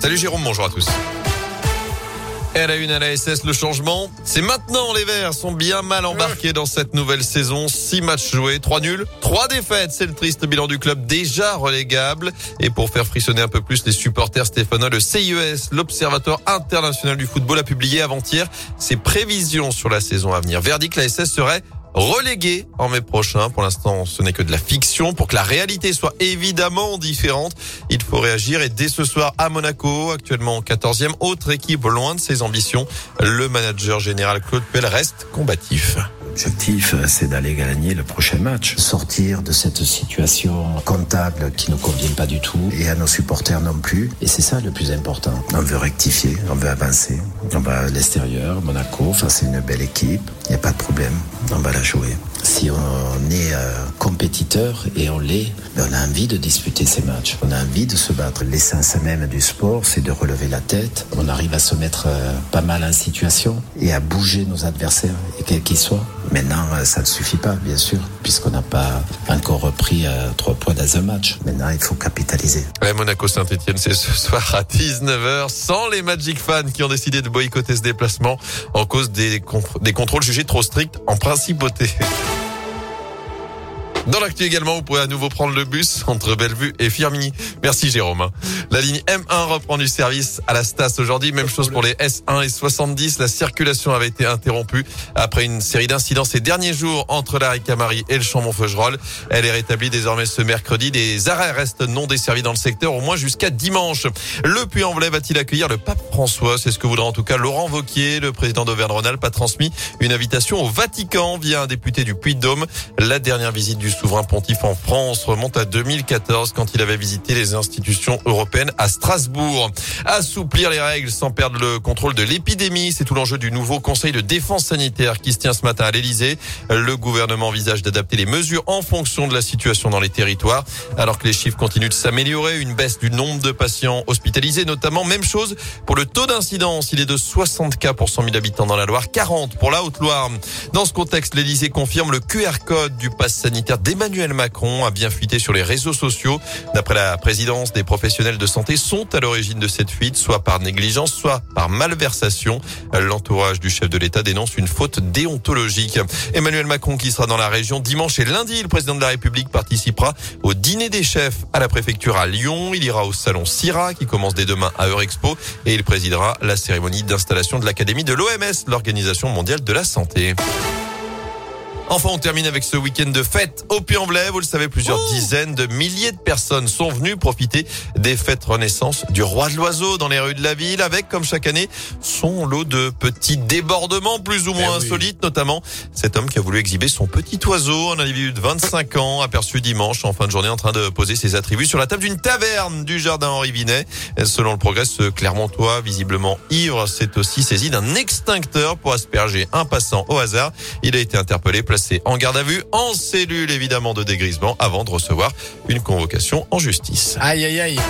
Salut Jérôme, bonjour à tous. À la une à la SS, le changement, c'est maintenant les Verts sont bien mal embarqués dans cette nouvelle saison. Six matchs joués, trois nuls, trois défaites. C'est le triste bilan du club déjà relégable. Et pour faire frissonner un peu plus les supporters stéphanois, le CIES, l'Observatoire international du football, a publié avant-hier ses prévisions sur la saison à venir. Verdict, la SS serait relégué en mai prochain. Pour l'instant, ce n'est que de la fiction. Pour que la réalité soit évidemment différente, il faut réagir. Et dès ce soir à Monaco, actuellement 14e, autre équipe loin de ses ambitions, le manager général Claude Pell reste combatif. L'objectif, euh, c'est d'aller gagner le prochain match. Sortir de cette situation comptable qui ne convient pas du tout et à nos supporters non plus. Et c'est ça le plus important. On veut rectifier, on veut avancer. On va à l'extérieur, Monaco, enfin c'est une belle équipe. Il n'y a pas de problème. On va la jouer. Si on est euh, compétiteur et on l'est, ben, on a envie de disputer ces matchs. On a envie de se battre. L'essence même du sport, c'est de relever la tête. On arrive à se mettre euh, pas mal en situation et à bouger nos adversaires, quels qu'ils soient. Maintenant, euh, ça ne suffit pas, bien sûr, puisqu'on n'a pas encore repris trois points dans un match. Maintenant, il faut capitaliser. Monaco Saint-Etienne, c'est ce soir à 19h, sans les Magic fans qui ont décidé de boycotter ce déplacement en cause des contrôles jugés trop stricts en principauté. Dans l'actu également, vous pouvez à nouveau prendre le bus entre Bellevue et Firminy. Merci Jérôme. La ligne M1 reprend du service à la Stas aujourd'hui. Même chose pour les S1 et 70. La circulation avait été interrompue après une série d'incidents ces derniers jours entre la Ricamari et le Chambon-Feugerolles. Elle est rétablie désormais ce mercredi. Les arrêts restent non desservis dans le secteur au moins jusqu'à dimanche. Le Puy-en-Velay va-t-il accueillir le pape François? C'est ce que voudra en tout cas Laurent Vauquier, le président d'Auvergne-Rhône-Alpes, a transmis une invitation au Vatican via un député du Puy-de-Dôme. La dernière visite du souverain pontife en France remonte à 2014 quand il avait visité les institutions européennes à Strasbourg. Assouplir les règles sans perdre le contrôle de l'épidémie, c'est tout l'enjeu du nouveau Conseil de défense sanitaire qui se tient ce matin à l'Elysée. Le gouvernement envisage d'adapter les mesures en fonction de la situation dans les territoires. Alors que les chiffres continuent de s'améliorer, une baisse du nombre de patients hospitalisés notamment. Même chose pour le taux d'incidence. Il est de 60 cas pour 100 000 habitants dans la Loire, 40 pour la Haute-Loire. Dans ce contexte, l'Elysée confirme le QR code du pass sanitaire Emmanuel Macron a bien fuité sur les réseaux sociaux. D'après la présidence, des professionnels de santé sont à l'origine de cette fuite, soit par négligence, soit par malversation. L'entourage du chef de l'État dénonce une faute déontologique. Emmanuel Macron qui sera dans la région dimanche et lundi, le président de la République participera au dîner des chefs à la préfecture à Lyon. Il ira au salon CIRA qui commence dès demain à Eurexpo et il présidera la cérémonie d'installation de l'Académie de l'OMS, l'Organisation mondiale de la santé. Enfin, on termine avec ce week-end de fête au Puy-en-Velay. Vous le savez, plusieurs dizaines de milliers de personnes sont venues profiter des fêtes Renaissance du Roi de l'Oiseau dans les rues de la ville avec, comme chaque année, son lot de petits débordements plus ou moins eh insolites, notamment cet homme qui a voulu exhiber son petit oiseau, un individu de 25 ans, aperçu dimanche en fin de journée en train de poser ses attributs sur la table d'une taverne du jardin Henri Vinet. Selon le progrès, ce Clermontois, visiblement ivre, s'est aussi saisi d'un extincteur pour asperger un passant au hasard. Il a été interpellé, en garde à vue, en cellule évidemment de dégrisement, avant de recevoir une convocation en justice. Aïe aïe aïe.